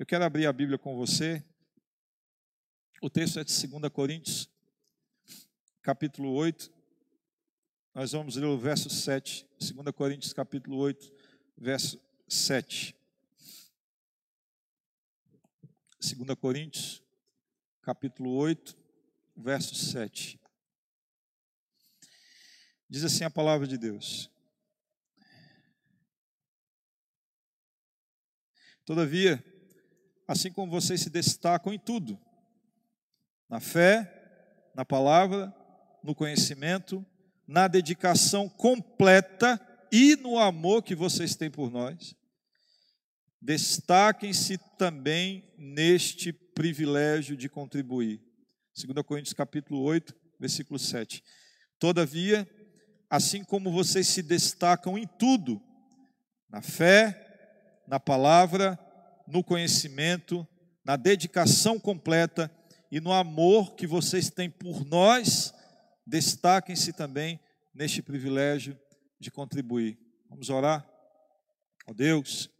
Eu quero abrir a Bíblia com você. O texto é de 2 Coríntios, capítulo 8. Nós vamos ler o verso 7. 2 Coríntios, capítulo 8, verso 7. 2 Coríntios, capítulo 8, verso 7. Diz assim a palavra de Deus: Todavia, assim como vocês se destacam em tudo, na fé, na palavra, no conhecimento, na dedicação completa e no amor que vocês têm por nós, destaquem-se também neste privilégio de contribuir. 2 Coríntios capítulo 8, versículo 7. Todavia, assim como vocês se destacam em tudo, na fé, na palavra, no conhecimento, na dedicação completa e no amor que vocês têm por nós, destaquem-se também neste privilégio de contribuir. Vamos orar? Ó oh Deus,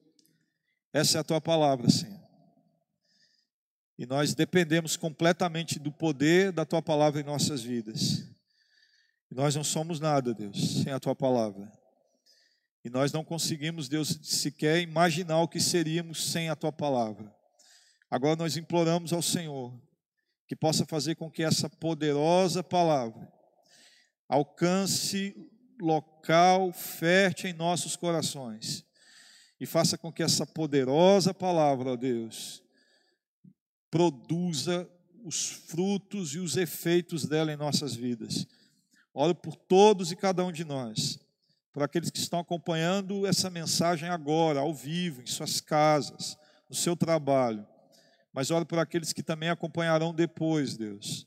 essa é a tua palavra, Senhor. E nós dependemos completamente do poder da tua palavra em nossas vidas. E nós não somos nada, Deus, sem a tua palavra. E nós não conseguimos, Deus, sequer imaginar o que seríamos sem a tua palavra. Agora nós imploramos ao Senhor que possa fazer com que essa poderosa palavra alcance local fértil em nossos corações e faça com que essa poderosa palavra, ó Deus, produza os frutos e os efeitos dela em nossas vidas. Oro por todos e cada um de nós, por aqueles que estão acompanhando essa mensagem agora, ao vivo, em suas casas, no seu trabalho. Mas oro por aqueles que também acompanharão depois, Deus,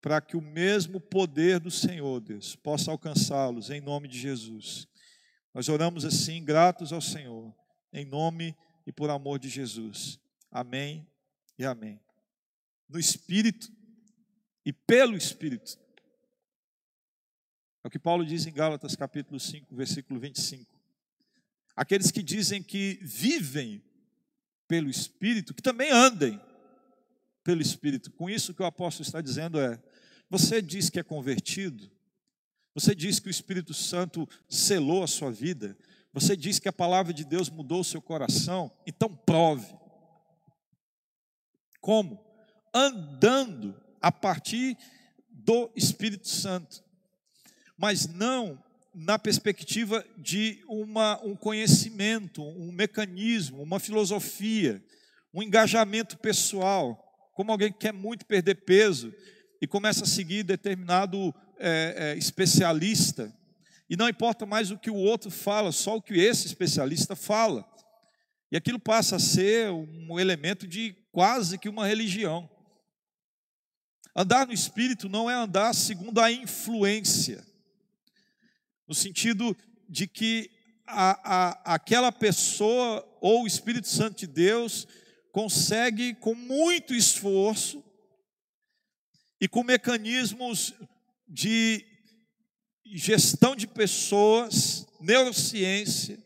para que o mesmo poder do Senhor, Deus, possa alcançá-los em nome de Jesus. Nós oramos assim, gratos ao Senhor, em nome e por amor de Jesus. Amém e amém. No Espírito e pelo Espírito. É o que Paulo diz em Gálatas capítulo 5, versículo 25. Aqueles que dizem que vivem pelo Espírito, que também andem pelo Espírito. Com isso que o apóstolo está dizendo é: você diz que é convertido, você diz que o Espírito Santo selou a sua vida, você diz que a palavra de Deus mudou o seu coração, então prove. Como? Andando a partir do Espírito Santo, mas não na perspectiva de uma, um conhecimento, um mecanismo, uma filosofia, um engajamento pessoal, como alguém que quer muito perder peso e começa a seguir determinado é, é, especialista, e não importa mais o que o outro fala, só o que esse especialista fala. E aquilo passa a ser um elemento de quase que uma religião. Andar no espírito não é andar segundo a influência, no sentido de que a, a, aquela pessoa ou o Espírito Santo de Deus consegue, com muito esforço, e com mecanismos de gestão de pessoas, neurociência,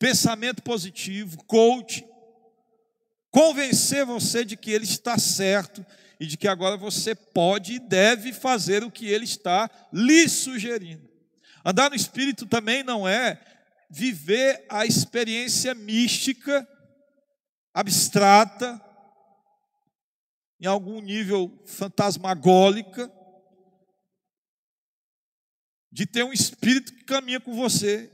pensamento positivo, coach, convencer você de que ele está certo e de que agora você pode e deve fazer o que ele está lhe sugerindo. Andar no espírito também não é viver a experiência mística, abstrata, em algum nível fantasmagólica, de ter um espírito que caminha com você.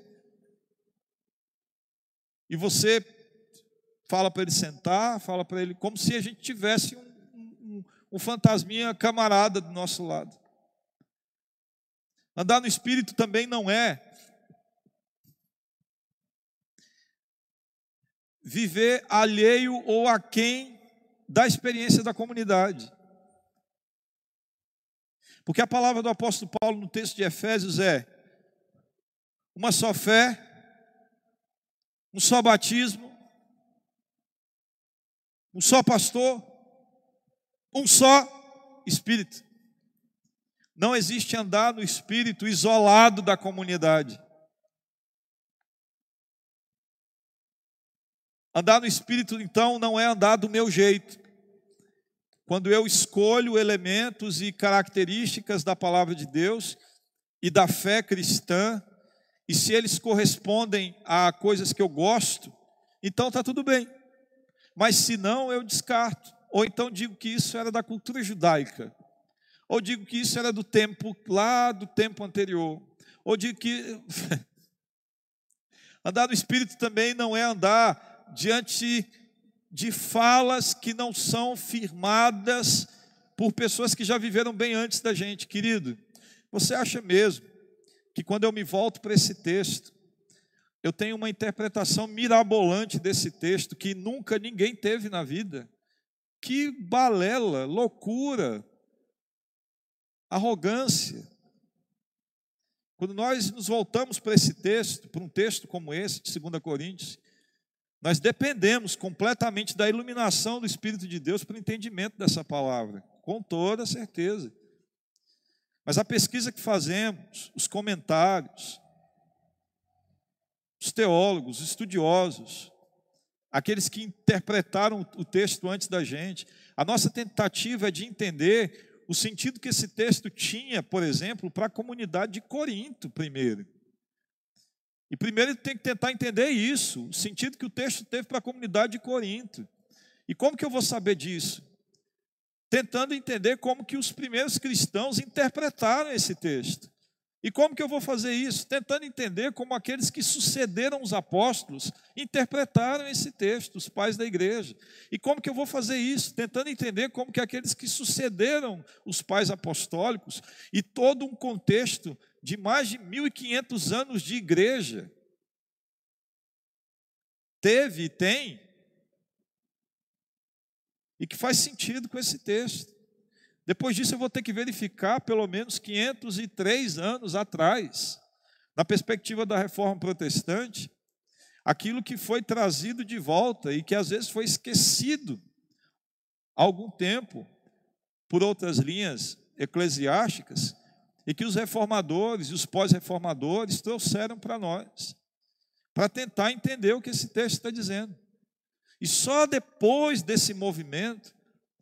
E você fala para ele sentar, fala para ele, como se a gente tivesse um, um, um fantasminha camarada do nosso lado. Andar no espírito também não é viver alheio ou aquém da experiência da comunidade. Porque a palavra do apóstolo Paulo no texto de Efésios é uma só fé, um só batismo, um só pastor, um só espírito. Não existe andar no espírito isolado da comunidade. Andar no Espírito, então, não é andar do meu jeito. Quando eu escolho elementos e características da palavra de Deus e da fé cristã, e se eles correspondem a coisas que eu gosto, então está tudo bem. Mas se não, eu descarto. Ou então digo que isso era da cultura judaica. Ou digo que isso era do tempo, lá do tempo anterior. Ou digo que. andar no Espírito também não é andar diante de falas que não são firmadas por pessoas que já viveram bem antes da gente, querido. Você acha mesmo que quando eu me volto para esse texto, eu tenho uma interpretação mirabolante desse texto que nunca ninguém teve na vida? Que balela, loucura, arrogância. Quando nós nos voltamos para esse texto, para um texto como esse, de 2 Coríntios, nós dependemos completamente da iluminação do Espírito de Deus para o entendimento dessa palavra, com toda certeza. Mas a pesquisa que fazemos, os comentários, os teólogos, os estudiosos, aqueles que interpretaram o texto antes da gente, a nossa tentativa é de entender o sentido que esse texto tinha, por exemplo, para a comunidade de Corinto, primeiro. E primeiro ele tem que tentar entender isso, o sentido que o texto teve para a comunidade de Corinto. E como que eu vou saber disso? tentando entender como que os primeiros cristãos interpretaram esse texto. E como que eu vou fazer isso? Tentando entender como aqueles que sucederam os apóstolos interpretaram esse texto, os pais da igreja. E como que eu vou fazer isso? Tentando entender como que aqueles que sucederam os pais apostólicos e todo um contexto de mais de 1500 anos de igreja teve e tem e que faz sentido com esse texto. Depois disso, eu vou ter que verificar pelo menos 503 anos atrás, na perspectiva da reforma protestante, aquilo que foi trazido de volta e que às vezes foi esquecido há algum tempo por outras linhas eclesiásticas e que os reformadores e os pós-reformadores trouxeram para nós, para tentar entender o que esse texto está dizendo. E só depois desse movimento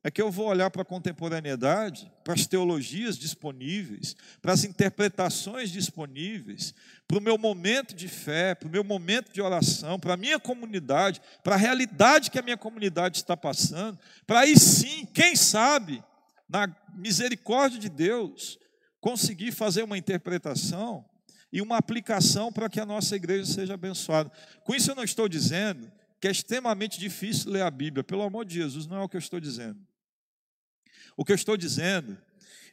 é que eu vou olhar para a contemporaneidade, para as teologias disponíveis, para as interpretações disponíveis, para o meu momento de fé, para o meu momento de oração, para a minha comunidade, para a realidade que a minha comunidade está passando, para aí sim, quem sabe, na misericórdia de Deus, conseguir fazer uma interpretação e uma aplicação para que a nossa igreja seja abençoada. Com isso eu não estou dizendo que é extremamente difícil ler a Bíblia. Pelo amor de Jesus, não é o que eu estou dizendo. O que eu estou dizendo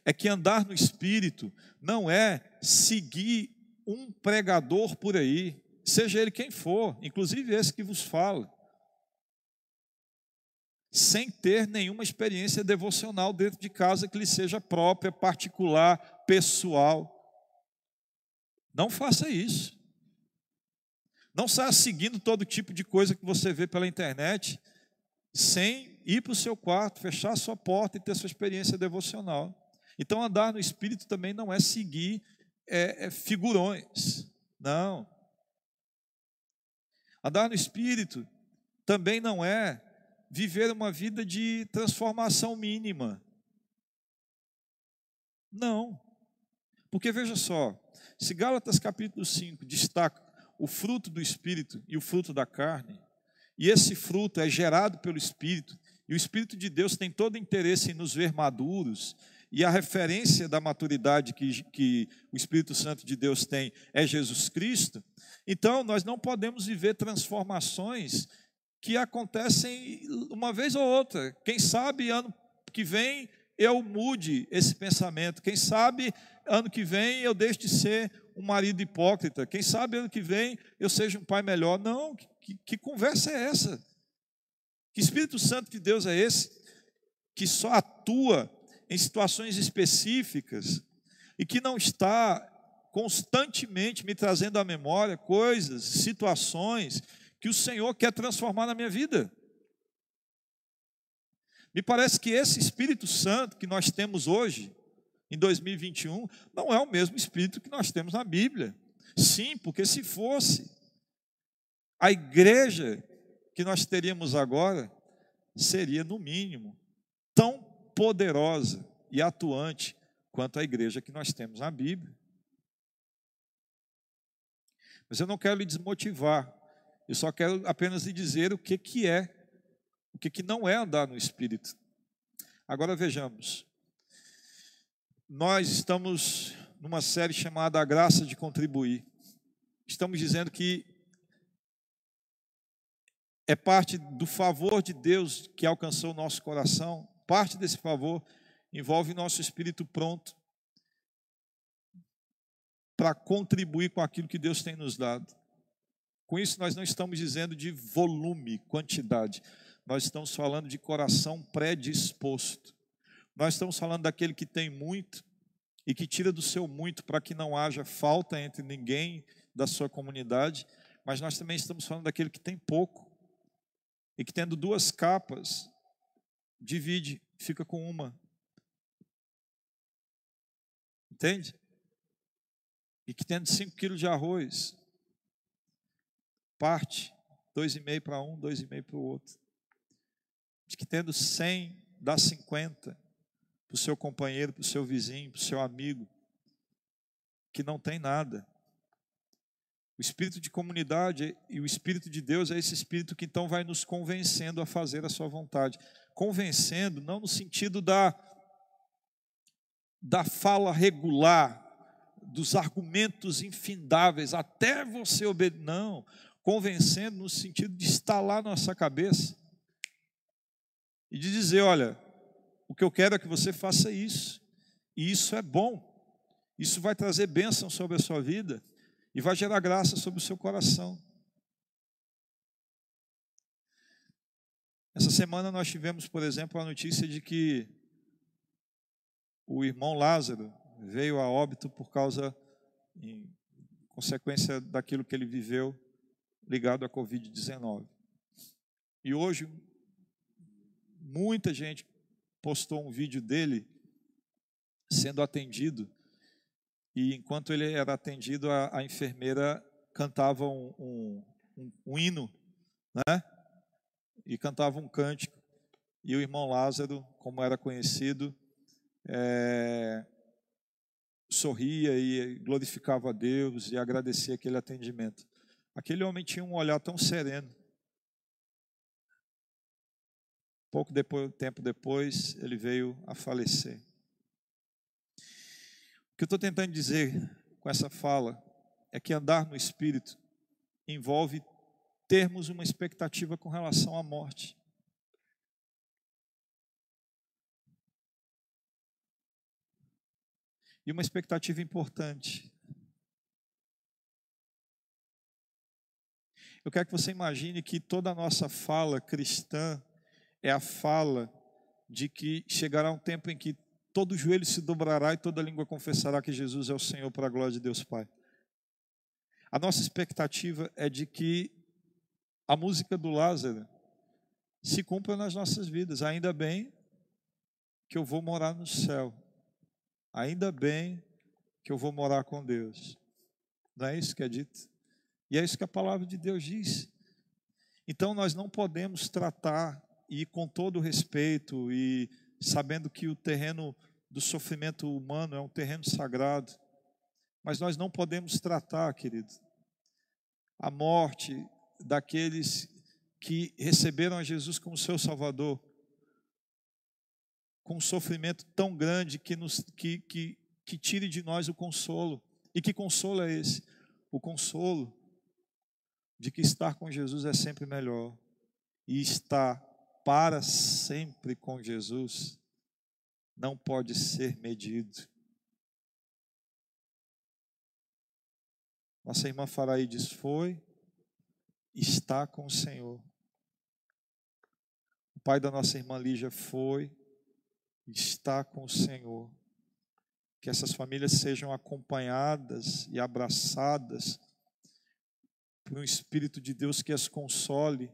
é que andar no Espírito não é seguir um pregador por aí, seja ele quem for, inclusive esse que vos fala, sem ter nenhuma experiência devocional dentro de casa que lhe seja própria, particular, pessoal. Não faça isso. Não saia seguindo todo tipo de coisa que você vê pela internet, sem ir para o seu quarto, fechar a sua porta e ter sua experiência devocional. Então, andar no Espírito também não é seguir é, é, figurões, não. Andar no Espírito também não é viver uma vida de transformação mínima. Não. Porque veja só, se Gálatas capítulo 5 destaca o fruto do Espírito e o fruto da carne, e esse fruto é gerado pelo Espírito, e o Espírito de Deus tem todo interesse em nos ver maduros, e a referência da maturidade que, que o Espírito Santo de Deus tem é Jesus Cristo, então nós não podemos viver transformações que acontecem uma vez ou outra. Quem sabe ano que vem eu mude esse pensamento, quem sabe ano que vem eu deixe de ser um marido hipócrita. Quem sabe ano que vem eu seja um pai melhor. Não, que, que conversa é essa? Que Espírito Santo de Deus é esse? Que só atua em situações específicas e que não está constantemente me trazendo à memória coisas, situações que o Senhor quer transformar na minha vida. Me parece que esse Espírito Santo que nós temos hoje, em 2021 não é o mesmo espírito que nós temos na Bíblia. Sim, porque se fosse, a igreja que nós teríamos agora seria, no mínimo, tão poderosa e atuante quanto a igreja que nós temos na Bíblia. Mas eu não quero lhe desmotivar, eu só quero apenas lhe dizer o que, que é, o que, que não é andar no Espírito. Agora vejamos, nós estamos numa série chamada A Graça de Contribuir. Estamos dizendo que é parte do favor de Deus que alcançou o nosso coração, parte desse favor envolve nosso espírito pronto para contribuir com aquilo que Deus tem nos dado. Com isso, nós não estamos dizendo de volume, quantidade, nós estamos falando de coração predisposto. Nós estamos falando daquele que tem muito e que tira do seu muito para que não haja falta entre ninguém da sua comunidade, mas nós também estamos falando daquele que tem pouco e que tendo duas capas, divide, fica com uma. Entende? E que tendo cinco quilos de arroz, parte, dois e meio para um, dois e meio para o outro. De que tendo cem, dá cinquenta para o seu companheiro, para o seu vizinho, para o seu amigo, que não tem nada. O espírito de comunidade e o espírito de Deus é esse espírito que então vai nos convencendo a fazer a sua vontade. Convencendo não no sentido da da fala regular, dos argumentos infindáveis, até você obedecer. Não, convencendo no sentido de instalar nossa cabeça e de dizer: olha, o que eu quero é que você faça isso, e isso é bom, isso vai trazer bênção sobre a sua vida e vai gerar graça sobre o seu coração. Essa semana nós tivemos, por exemplo, a notícia de que o irmão Lázaro veio a óbito por causa, em consequência daquilo que ele viveu ligado à Covid-19. E hoje, muita gente postou um vídeo dele sendo atendido e enquanto ele era atendido, a, a enfermeira cantava um, um, um, um, hino, né? E cantava um cântico. E o irmão Lázaro, como era conhecido, é, sorria e glorificava a Deus e agradecia aquele atendimento. Aquele homem tinha um olhar tão sereno. Pouco depois, tempo depois, ele veio a falecer. Que eu estou tentando dizer com essa fala é que andar no Espírito envolve termos uma expectativa com relação à morte. E uma expectativa importante. Eu quero que você imagine que toda a nossa fala cristã é a fala de que chegará um tempo em que todo joelho se dobrará e toda língua confessará que Jesus é o Senhor para a glória de Deus Pai. A nossa expectativa é de que a música do Lázaro se cumpra nas nossas vidas. Ainda bem que eu vou morar no céu. Ainda bem que eu vou morar com Deus. Não é isso que é dito? E é isso que a palavra de Deus diz. Então nós não podemos tratar e com todo respeito e sabendo que o terreno do sofrimento humano é um terreno sagrado, mas nós não podemos tratar, querido, a morte daqueles que receberam a Jesus como seu Salvador, com um sofrimento tão grande que, nos, que, que, que tire de nós o consolo. E que consolo é esse? O consolo de que estar com Jesus é sempre melhor. E estar para sempre com Jesus não pode ser medido. Nossa irmã Faraídes foi, está com o Senhor. O pai da nossa irmã Lígia foi, está com o Senhor. Que essas famílias sejam acompanhadas e abraçadas por um Espírito de Deus que as console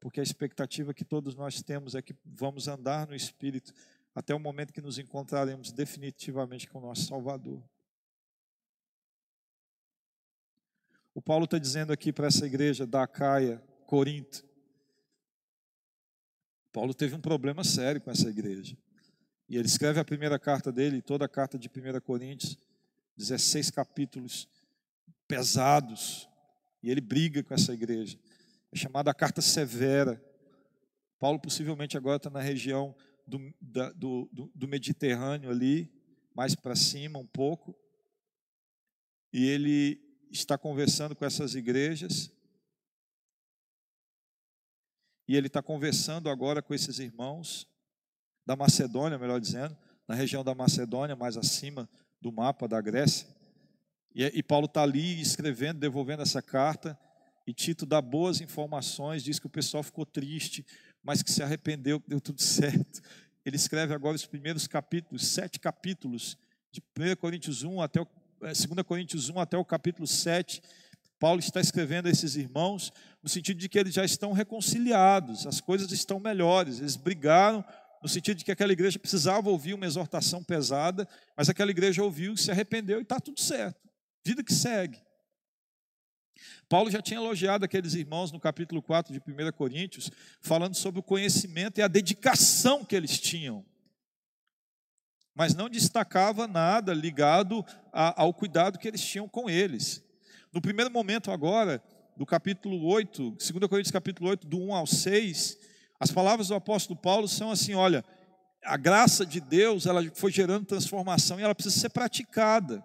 porque a expectativa que todos nós temos é que vamos andar no Espírito até o momento que nos encontraremos definitivamente com o nosso Salvador. O Paulo está dizendo aqui para essa igreja da Acaia, Corinto, Paulo teve um problema sério com essa igreja. E ele escreve a primeira carta dele, toda a carta de 1 Coríntios, 16 capítulos pesados. E ele briga com essa igreja. Chamada carta severa. Paulo possivelmente agora está na região do, da, do, do, do Mediterrâneo ali, mais para cima um pouco. E ele está conversando com essas igrejas. E ele está conversando agora com esses irmãos da Macedônia, melhor dizendo, na região da Macedônia, mais acima do mapa da Grécia. E, e Paulo está ali escrevendo, devolvendo essa carta. E Tito dá boas informações, diz que o pessoal ficou triste, mas que se arrependeu, que deu tudo certo. Ele escreve agora os primeiros capítulos, sete capítulos, de 1 Coríntios 1 até o 2 é, Coríntios 1 até o capítulo 7. Paulo está escrevendo a esses irmãos no sentido de que eles já estão reconciliados, as coisas estão melhores, eles brigaram no sentido de que aquela igreja precisava ouvir uma exortação pesada, mas aquela igreja ouviu, se arrependeu e está tudo certo. Vida que segue. Paulo já tinha elogiado aqueles irmãos no capítulo 4 de 1 Coríntios, falando sobre o conhecimento e a dedicação que eles tinham. Mas não destacava nada ligado a, ao cuidado que eles tinham com eles. No primeiro momento agora, do capítulo 8, 2 Coríntios capítulo 8, do 1 ao 6, as palavras do apóstolo Paulo são assim, olha, a graça de Deus, ela foi gerando transformação e ela precisa ser praticada.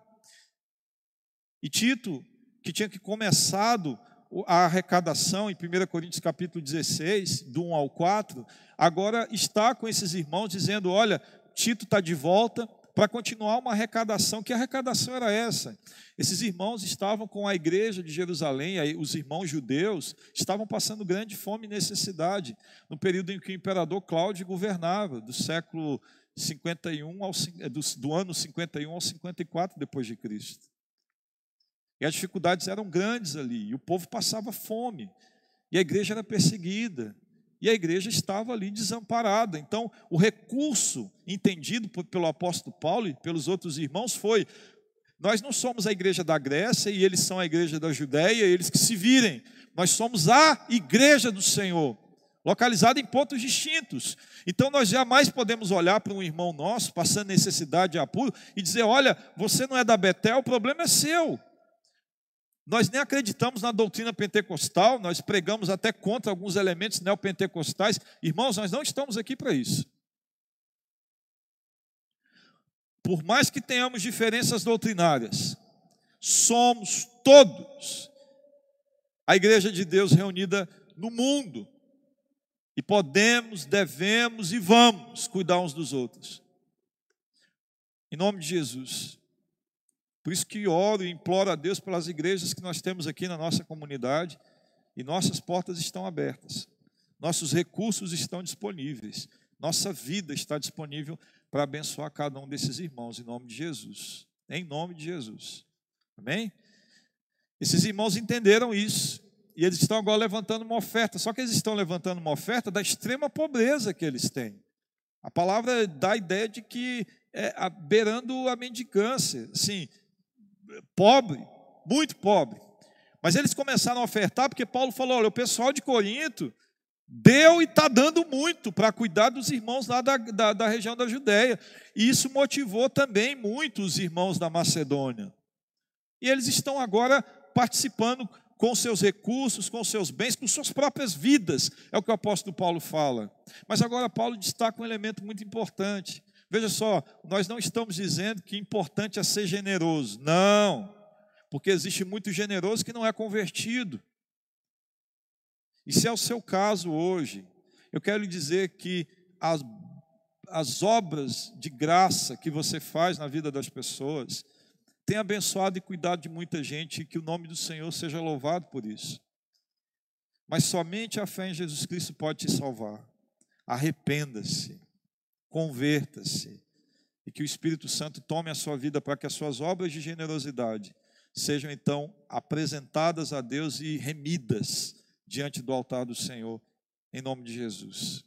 E Tito, que tinha que começado a arrecadação em 1 Coríntios capítulo 16, do 1 ao 4, agora está com esses irmãos dizendo: olha, Tito está de volta para continuar uma arrecadação. Que arrecadação era essa? Esses irmãos estavam com a igreja de Jerusalém, os irmãos judeus estavam passando grande fome e necessidade no período em que o imperador Cláudio governava, do século 51 ao, do, do ano 51 ao 54 depois de Cristo. E as dificuldades eram grandes ali, e o povo passava fome, e a igreja era perseguida, e a igreja estava ali desamparada. Então, o recurso entendido pelo apóstolo Paulo e pelos outros irmãos foi: nós não somos a igreja da Grécia e eles são a igreja da Judéia, eles que se virem. Nós somos a igreja do Senhor, localizada em pontos distintos. Então nós jamais podemos olhar para um irmão nosso passando necessidade e apuro e dizer: olha, você não é da Betel, o problema é seu. Nós nem acreditamos na doutrina pentecostal, nós pregamos até contra alguns elementos neopentecostais. Irmãos, nós não estamos aqui para isso. Por mais que tenhamos diferenças doutrinárias, somos todos a igreja de Deus reunida no mundo. E podemos, devemos e vamos cuidar uns dos outros. Em nome de Jesus. Por isso que oro e imploro a Deus pelas igrejas que nós temos aqui na nossa comunidade e nossas portas estão abertas. Nossos recursos estão disponíveis. Nossa vida está disponível para abençoar cada um desses irmãos em nome de Jesus. Em nome de Jesus. Amém? Esses irmãos entenderam isso. E eles estão agora levantando uma oferta. Só que eles estão levantando uma oferta da extrema pobreza que eles têm. A palavra dá a ideia de que é beirando a mendicância. Assim, pobre, muito pobre. Mas eles começaram a ofertar porque Paulo falou: olha, o pessoal de Corinto deu e está dando muito para cuidar dos irmãos lá da, da, da, região da Judéia. E isso motivou também muito os irmãos da Macedônia. E eles estão agora participando com seus recursos, com seus bens, com suas próprias vidas, é o que o apóstolo Paulo fala. Mas agora Paulo destaca um elemento muito importante. Veja só, nós não estamos dizendo que importante é ser generoso. Não, porque existe muito generoso que não é convertido. E se é o seu caso hoje, eu quero lhe dizer que as, as obras de graça que você faz na vida das pessoas têm abençoado e cuidado de muita gente e que o nome do Senhor seja louvado por isso. Mas somente a fé em Jesus Cristo pode te salvar. Arrependa-se converta-se e que o Espírito Santo tome a sua vida para que as suas obras de generosidade sejam então apresentadas a Deus e remidas diante do altar do Senhor, em nome de Jesus.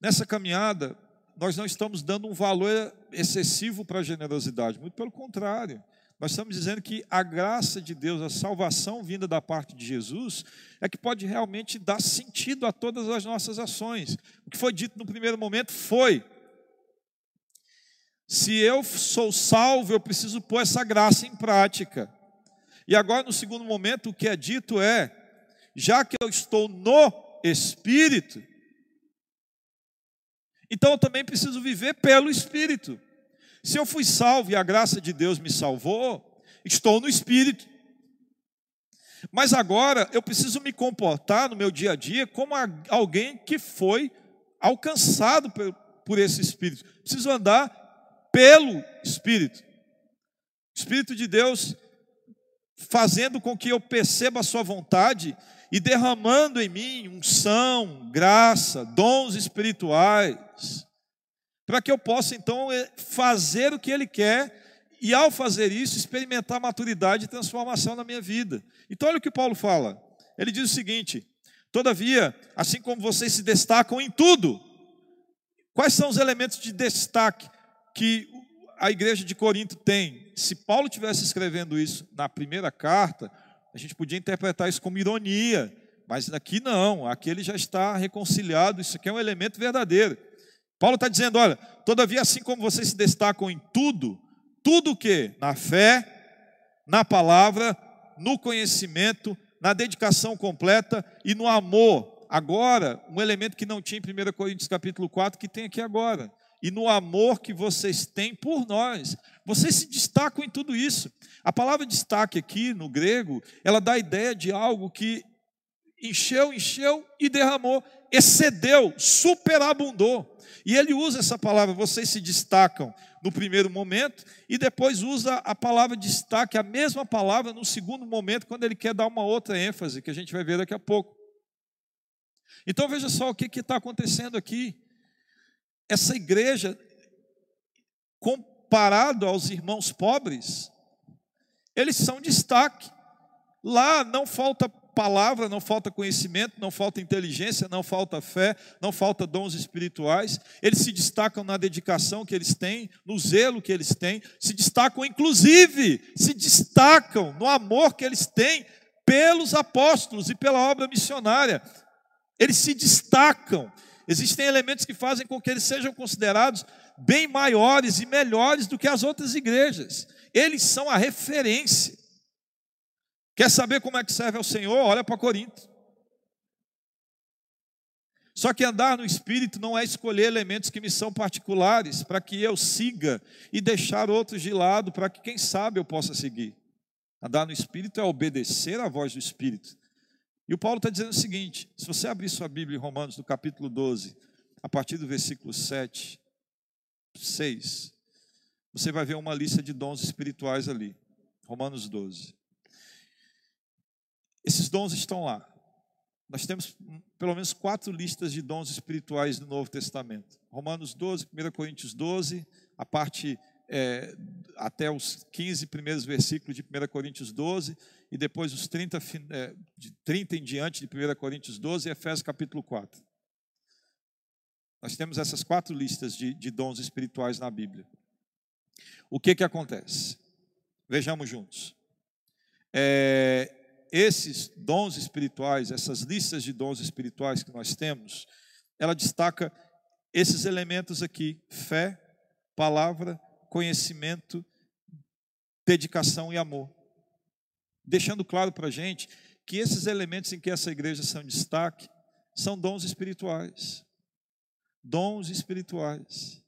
Nessa caminhada, nós não estamos dando um valor excessivo para a generosidade, muito pelo contrário. Nós estamos dizendo que a graça de Deus, a salvação vinda da parte de Jesus, é que pode realmente dar sentido a todas as nossas ações. O que foi dito no primeiro momento foi: se eu sou salvo, eu preciso pôr essa graça em prática. E agora, no segundo momento, o que é dito é: já que eu estou no Espírito, então eu também preciso viver pelo Espírito. Se eu fui salvo e a graça de Deus me salvou, estou no Espírito. Mas agora eu preciso me comportar no meu dia a dia como alguém que foi alcançado por esse Espírito. Preciso andar pelo Espírito. Espírito de Deus fazendo com que eu perceba a Sua vontade e derramando em mim unção, graça, dons espirituais para que eu possa então eh, fazer o que Ele quer e, ao fazer isso, experimentar maturidade e transformação na minha vida. Então, olha o que Paulo fala. Ele diz o seguinte: Todavia, assim como vocês se destacam em tudo, quais são os elementos de destaque que a igreja de Corinto tem? Se Paulo tivesse escrevendo isso na primeira carta, a gente podia interpretar isso como ironia, mas aqui não, aqui ele já está reconciliado, isso aqui é um elemento verdadeiro. Paulo está dizendo: olha, todavia, assim como vocês se destacam em tudo, tudo o que? Na fé, na palavra, no conhecimento, na dedicação completa e no amor. Agora, um elemento que não tinha em 1 Coríntios capítulo 4, que tem aqui agora. E no amor que vocês têm por nós. Vocês se destacam em tudo isso. A palavra destaque aqui no grego, ela dá a ideia de algo que encheu, encheu e derramou, excedeu, superabundou. E ele usa essa palavra, vocês se destacam no primeiro momento, e depois usa a palavra destaque, a mesma palavra, no segundo momento, quando ele quer dar uma outra ênfase, que a gente vai ver daqui a pouco. Então veja só o que está acontecendo aqui. Essa igreja, comparado aos irmãos pobres, eles são destaque. Lá não falta palavra, não falta conhecimento, não falta inteligência, não falta fé, não falta dons espirituais. Eles se destacam na dedicação que eles têm, no zelo que eles têm, se destacam, inclusive, se destacam no amor que eles têm pelos apóstolos e pela obra missionária. Eles se destacam. Existem elementos que fazem com que eles sejam considerados bem maiores e melhores do que as outras igrejas. Eles são a referência. Quer saber como é que serve ao Senhor? Olha para Corinto. Só que andar no Espírito não é escolher elementos que me são particulares para que eu siga e deixar outros de lado para que, quem sabe, eu possa seguir. Andar no Espírito é obedecer à voz do Espírito. E o Paulo está dizendo o seguinte: se você abrir sua Bíblia em Romanos, no capítulo 12, a partir do versículo 7, 6, você vai ver uma lista de dons espirituais ali. Romanos 12. Esses dons estão lá. Nós temos pelo menos quatro listas de dons espirituais no Novo Testamento. Romanos 12, 1 Coríntios 12, a parte é, até os 15 primeiros versículos de 1 Coríntios 12, e depois os 30, é, de 30 em diante de 1 Coríntios 12 e Efésios capítulo 4. Nós temos essas quatro listas de, de dons espirituais na Bíblia. O que que acontece? Vejamos juntos. É, esses dons espirituais, essas listas de dons espirituais que nós temos, ela destaca esses elementos aqui: fé, palavra, conhecimento, dedicação e amor. Deixando claro para a gente que esses elementos em que essa igreja são destaque são dons espirituais. Dons espirituais.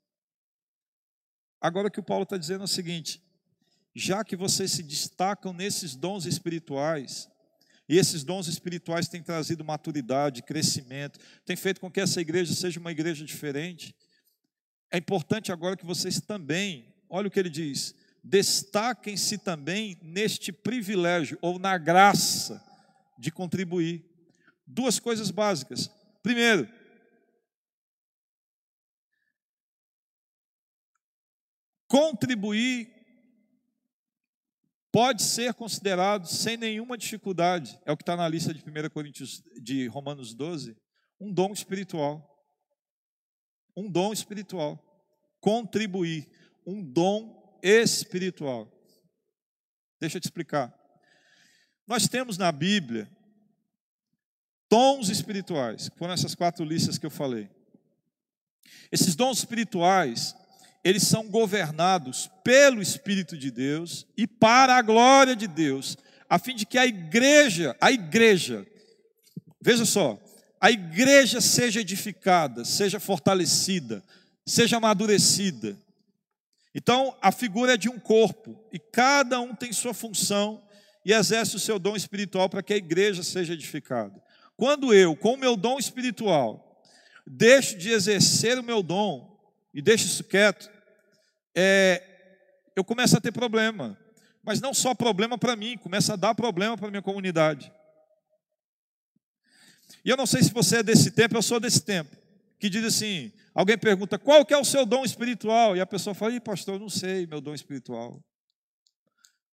Agora que o Paulo está dizendo é o seguinte: já que vocês se destacam nesses dons espirituais, e esses dons espirituais têm trazido maturidade, crescimento, tem feito com que essa igreja seja uma igreja diferente. É importante agora que vocês também, olha o que ele diz, destaquem-se também neste privilégio ou na graça de contribuir. Duas coisas básicas. Primeiro, contribuir pode ser considerado sem nenhuma dificuldade, é o que está na lista de 1 Coríntios, de Romanos 12, um dom espiritual. Um dom espiritual. Contribuir. Um dom espiritual. Deixa eu te explicar. Nós temos na Bíblia dons espirituais, que foram essas quatro listas que eu falei. Esses dons espirituais, eles são governados pelo Espírito de Deus e para a glória de Deus, a fim de que a igreja, a igreja, veja só, a igreja seja edificada, seja fortalecida, seja amadurecida. Então, a figura é de um corpo, e cada um tem sua função e exerce o seu dom espiritual para que a igreja seja edificada. Quando eu, com o meu dom espiritual, deixo de exercer o meu dom e deixo isso quieto, é, eu começo a ter problema. Mas não só problema para mim, começa a dar problema para minha comunidade. E eu não sei se você é desse tempo, eu sou desse tempo, que diz assim: alguém pergunta, qual que é o seu dom espiritual? E a pessoa fala, pastor, eu não sei meu dom espiritual.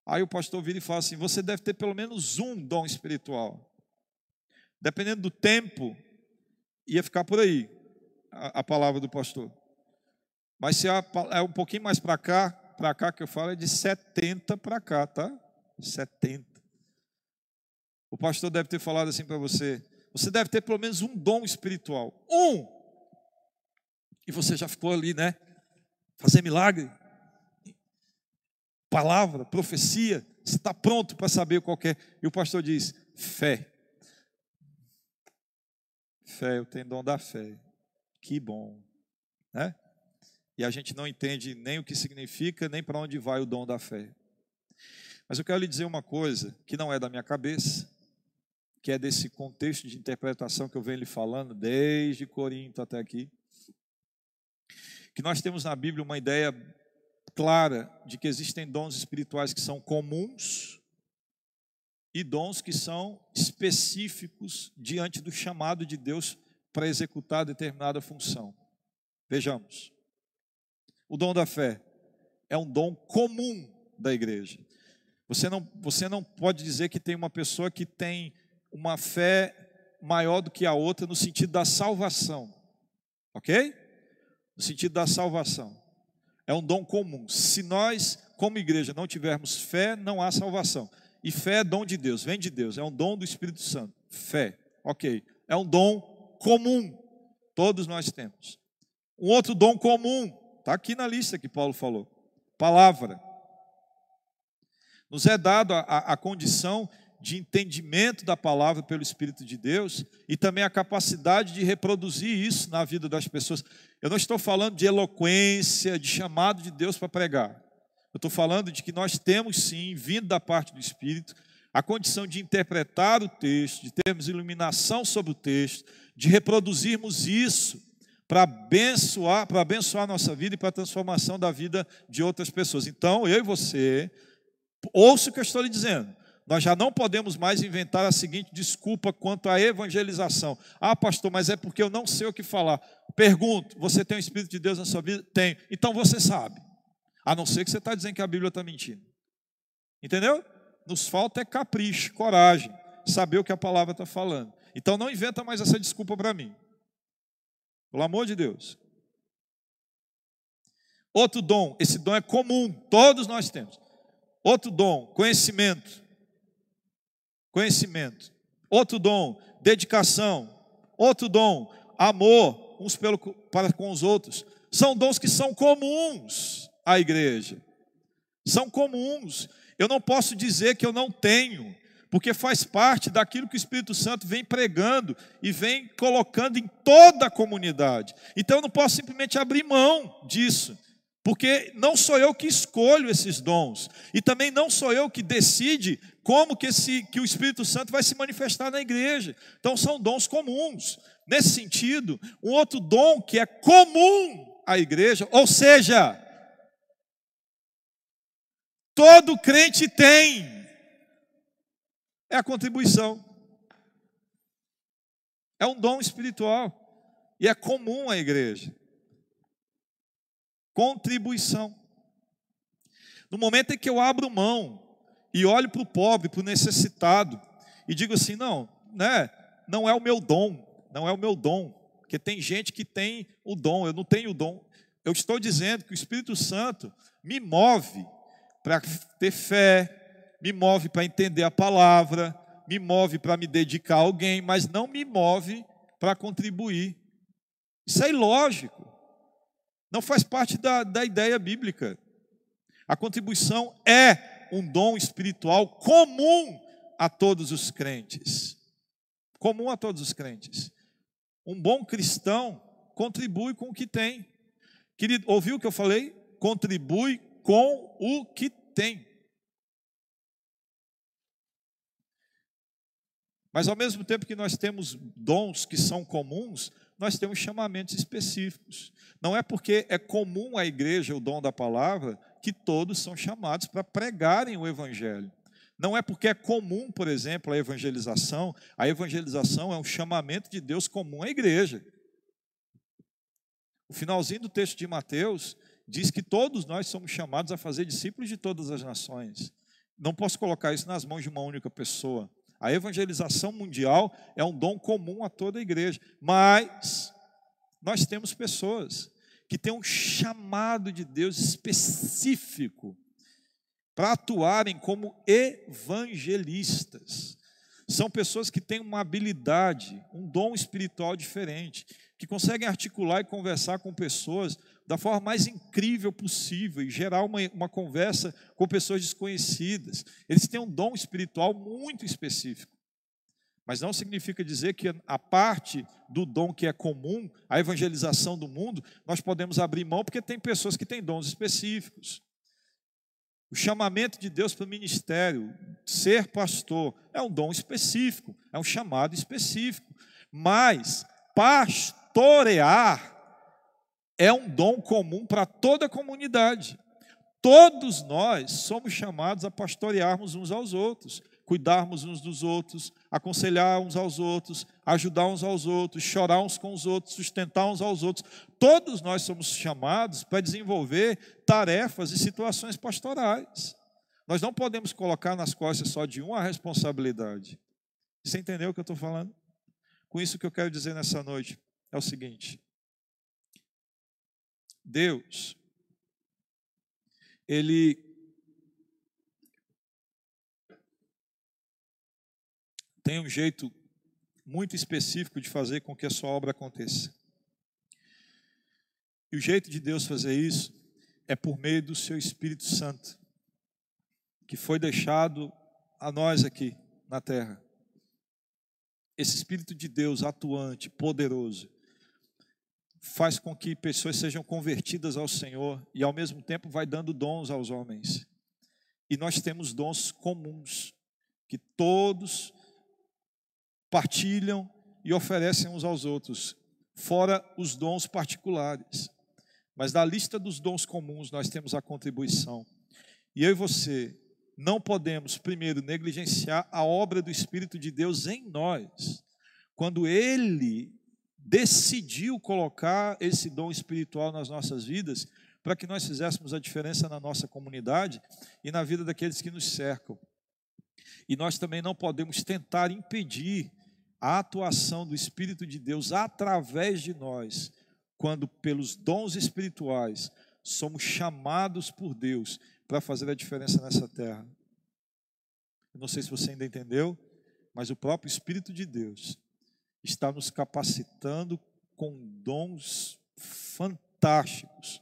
Aí o pastor vira e fala assim: você deve ter pelo menos um dom espiritual. Dependendo do tempo, ia ficar por aí a, a palavra do pastor. Mas se é um pouquinho mais para cá, para cá que eu falo é de 70 para cá, tá? 70. O pastor deve ter falado assim para você: você deve ter pelo menos um dom espiritual. Um! E você já ficou ali, né? Fazer milagre. Palavra, profecia. Você está pronto para saber qual é. E o pastor diz: fé. Fé, eu tenho dom da fé. Que bom. Né? E a gente não entende nem o que significa, nem para onde vai o dom da fé. Mas eu quero lhe dizer uma coisa que não é da minha cabeça, que é desse contexto de interpretação que eu venho lhe falando desde Corinto até aqui, que nós temos na Bíblia uma ideia clara de que existem dons espirituais que são comuns e dons que são específicos diante do chamado de Deus para executar determinada função. Vejamos. O dom da fé é um dom comum da igreja. Você não, você não pode dizer que tem uma pessoa que tem uma fé maior do que a outra no sentido da salvação. Ok? No sentido da salvação. É um dom comum. Se nós, como igreja, não tivermos fé, não há salvação. E fé é dom de Deus, vem de Deus, é um dom do Espírito Santo. Fé, ok. É um dom comum. Todos nós temos. Um outro dom comum, está aqui na lista que Paulo falou: palavra. Nos é dado a, a, a condição de entendimento da palavra pelo Espírito de Deus e também a capacidade de reproduzir isso na vida das pessoas. Eu não estou falando de eloquência, de chamado de Deus para pregar. Eu estou falando de que nós temos sim, vindo da parte do Espírito, a condição de interpretar o texto, de termos iluminação sobre o texto, de reproduzirmos isso para abençoar, para abençoar a nossa vida e para a transformação da vida de outras pessoas. Então, eu e você, ouça o que eu estou lhe dizendo. Nós já não podemos mais inventar a seguinte desculpa quanto à evangelização. Ah, pastor, mas é porque eu não sei o que falar. Pergunto: você tem o Espírito de Deus na sua vida? Tem. Então você sabe. A não ser que você está dizendo que a Bíblia está mentindo. Entendeu? Nos falta é capricho, coragem, saber o que a palavra está falando. Então não inventa mais essa desculpa para mim. Pelo amor de Deus. Outro dom, esse dom é comum, todos nós temos. Outro dom, conhecimento conhecimento. Outro dom, dedicação. Outro dom, amor uns pelo, para com os outros. São dons que são comuns à igreja. São comuns. Eu não posso dizer que eu não tenho, porque faz parte daquilo que o Espírito Santo vem pregando e vem colocando em toda a comunidade. Então eu não posso simplesmente abrir mão disso. Porque não sou eu que escolho esses dons, e também não sou eu que decide como que, esse, que o Espírito Santo vai se manifestar na igreja. Então são dons comuns. Nesse sentido, um outro dom que é comum à igreja, ou seja, todo crente tem, é a contribuição. É um dom espiritual e é comum à igreja contribuição. No momento em que eu abro mão e olho para o pobre, para o necessitado, e digo assim: não, né, não é o meu dom, não é o meu dom, porque tem gente que tem o dom, eu não tenho o dom. Eu estou dizendo que o Espírito Santo me move para ter fé, me move para entender a palavra, me move para me dedicar a alguém, mas não me move para contribuir. Isso é ilógico. Não faz parte da, da ideia bíblica. A contribuição é um dom espiritual comum a todos os crentes. Comum a todos os crentes. Um bom cristão contribui com o que tem. Querido, ouviu o que eu falei? Contribui com o que tem. Mas ao mesmo tempo que nós temos dons que são comuns, nós temos chamamentos específicos. Não é porque é comum à igreja o dom da palavra que todos são chamados para pregarem o evangelho. Não é porque é comum, por exemplo, a evangelização, a evangelização é um chamamento de Deus comum à igreja. O finalzinho do texto de Mateus diz que todos nós somos chamados a fazer discípulos de todas as nações. Não posso colocar isso nas mãos de uma única pessoa. A evangelização mundial é um dom comum a toda a igreja, mas nós temos pessoas que têm um chamado de Deus específico para atuarem como evangelistas. São pessoas que têm uma habilidade, um dom espiritual diferente, que conseguem articular e conversar com pessoas da forma mais incrível possível e gerar uma, uma conversa com pessoas desconhecidas. Eles têm um dom espiritual muito específico. Mas não significa dizer que a parte do dom que é comum, a evangelização do mundo, nós podemos abrir mão, porque tem pessoas que têm dons específicos. O chamamento de Deus para o ministério, ser pastor, é um dom específico, é um chamado específico. Mas pastorear é um dom comum para toda a comunidade. Todos nós somos chamados a pastorearmos uns aos outros, cuidarmos uns dos outros, aconselhar uns aos outros, ajudar uns aos outros, chorar uns com os outros, sustentar uns aos outros. Todos nós somos chamados para desenvolver tarefas e situações pastorais. Nós não podemos colocar nas costas só de um a responsabilidade. Você entendeu o que eu estou falando? Com isso, que eu quero dizer nessa noite é o seguinte: Deus, Ele tem um jeito muito específico de fazer com que a sua obra aconteça. E o jeito de Deus fazer isso é por meio do seu Espírito Santo, que foi deixado a nós aqui na terra. Esse Espírito de Deus atuante, poderoso, faz com que pessoas sejam convertidas ao Senhor e ao mesmo tempo vai dando dons aos homens. E nós temos dons comuns que todos partilham e oferecem uns aos outros, fora os dons particulares. Mas da lista dos dons comuns nós temos a contribuição. E eu e você não podemos, primeiro, negligenciar a obra do Espírito de Deus em nós, quando Ele decidiu colocar esse dom espiritual nas nossas vidas, para que nós fizéssemos a diferença na nossa comunidade e na vida daqueles que nos cercam. E nós também não podemos tentar impedir a atuação do Espírito de Deus através de nós, quando pelos dons espirituais somos chamados por Deus para fazer a diferença nessa terra. Eu não sei se você ainda entendeu, mas o próprio Espírito de Deus está nos capacitando com dons fantásticos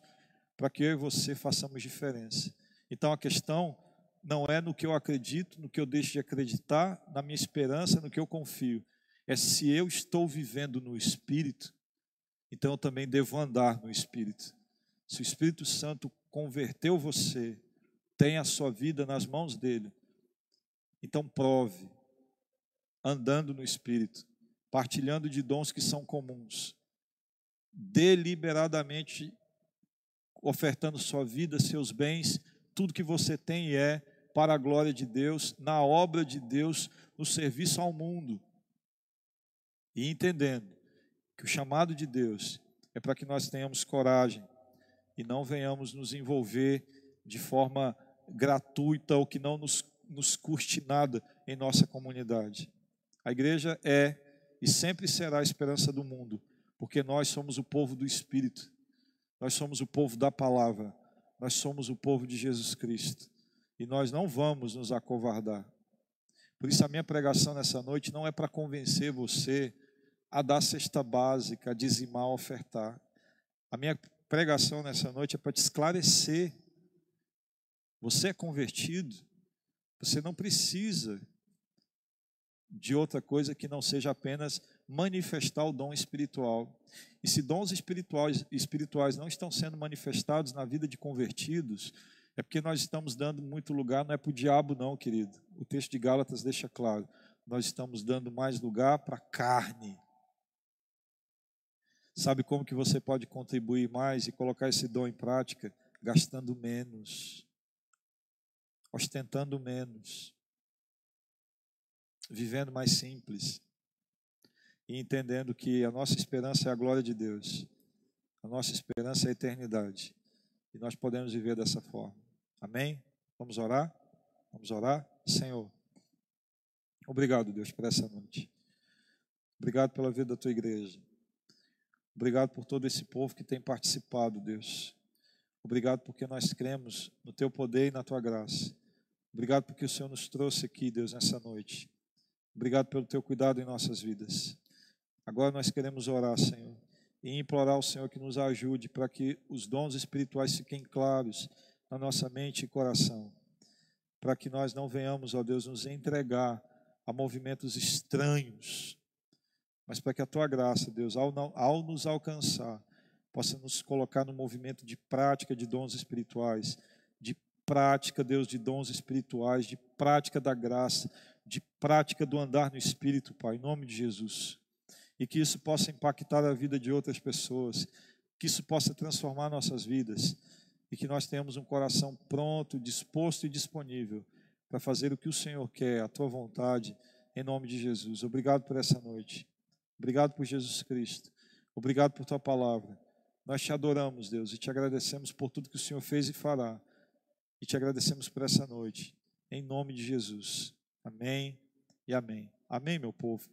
para que eu e você façamos diferença. Então a questão não é no que eu acredito, no que eu deixo de acreditar, na minha esperança, no que eu confio é se eu estou vivendo no Espírito, então eu também devo andar no Espírito. Se o Espírito Santo converteu você, tem a sua vida nas mãos dele, então prove, andando no Espírito, partilhando de dons que são comuns, deliberadamente ofertando sua vida, seus bens, tudo que você tem e é para a glória de Deus, na obra de Deus, no serviço ao mundo e entendendo que o chamado de Deus é para que nós tenhamos coragem e não venhamos nos envolver de forma gratuita ou que não nos, nos custe nada em nossa comunidade. A igreja é e sempre será a esperança do mundo, porque nós somos o povo do Espírito, nós somos o povo da palavra, nós somos o povo de Jesus Cristo. E nós não vamos nos acovardar. Por isso, a minha pregação nessa noite não é para convencer você a dar cesta básica, a dizimar, a ofertar. A minha pregação nessa noite é para te esclarecer. Você é convertido, você não precisa de outra coisa que não seja apenas manifestar o dom espiritual. E se dons espirituais, espirituais não estão sendo manifestados na vida de convertidos, é porque nós estamos dando muito lugar, não é para o diabo, não, querido. O texto de Gálatas deixa claro. Nós estamos dando mais lugar para a carne. Sabe como que você pode contribuir mais e colocar esse dom em prática? Gastando menos, ostentando menos, vivendo mais simples e entendendo que a nossa esperança é a glória de Deus, a nossa esperança é a eternidade e nós podemos viver dessa forma. Amém? Vamos orar? Vamos orar? Senhor, obrigado, Deus, por essa noite. Obrigado pela vida da tua igreja. Obrigado por todo esse povo que tem participado, Deus. Obrigado porque nós cremos no teu poder e na tua graça. Obrigado porque o Senhor nos trouxe aqui, Deus, nessa noite. Obrigado pelo teu cuidado em nossas vidas. Agora nós queremos orar, Senhor, e implorar ao Senhor que nos ajude para que os dons espirituais fiquem claros na nossa mente e coração, para que nós não venhamos, ó Deus, nos entregar a movimentos estranhos, mas para que a tua graça, Deus, ao, ao nos alcançar, possa nos colocar no movimento de prática de dons espirituais, de prática, Deus, de dons espirituais, de prática da graça, de prática do andar no Espírito, Pai, em nome de Jesus. E que isso possa impactar a vida de outras pessoas, que isso possa transformar nossas vidas e que nós tenhamos um coração pronto, disposto e disponível para fazer o que o Senhor quer, a tua vontade, em nome de Jesus. Obrigado por essa noite. Obrigado por Jesus Cristo. Obrigado por tua palavra. Nós te adoramos, Deus, e te agradecemos por tudo que o Senhor fez e fará. E te agradecemos por essa noite, em nome de Jesus. Amém e amém. Amém, meu povo.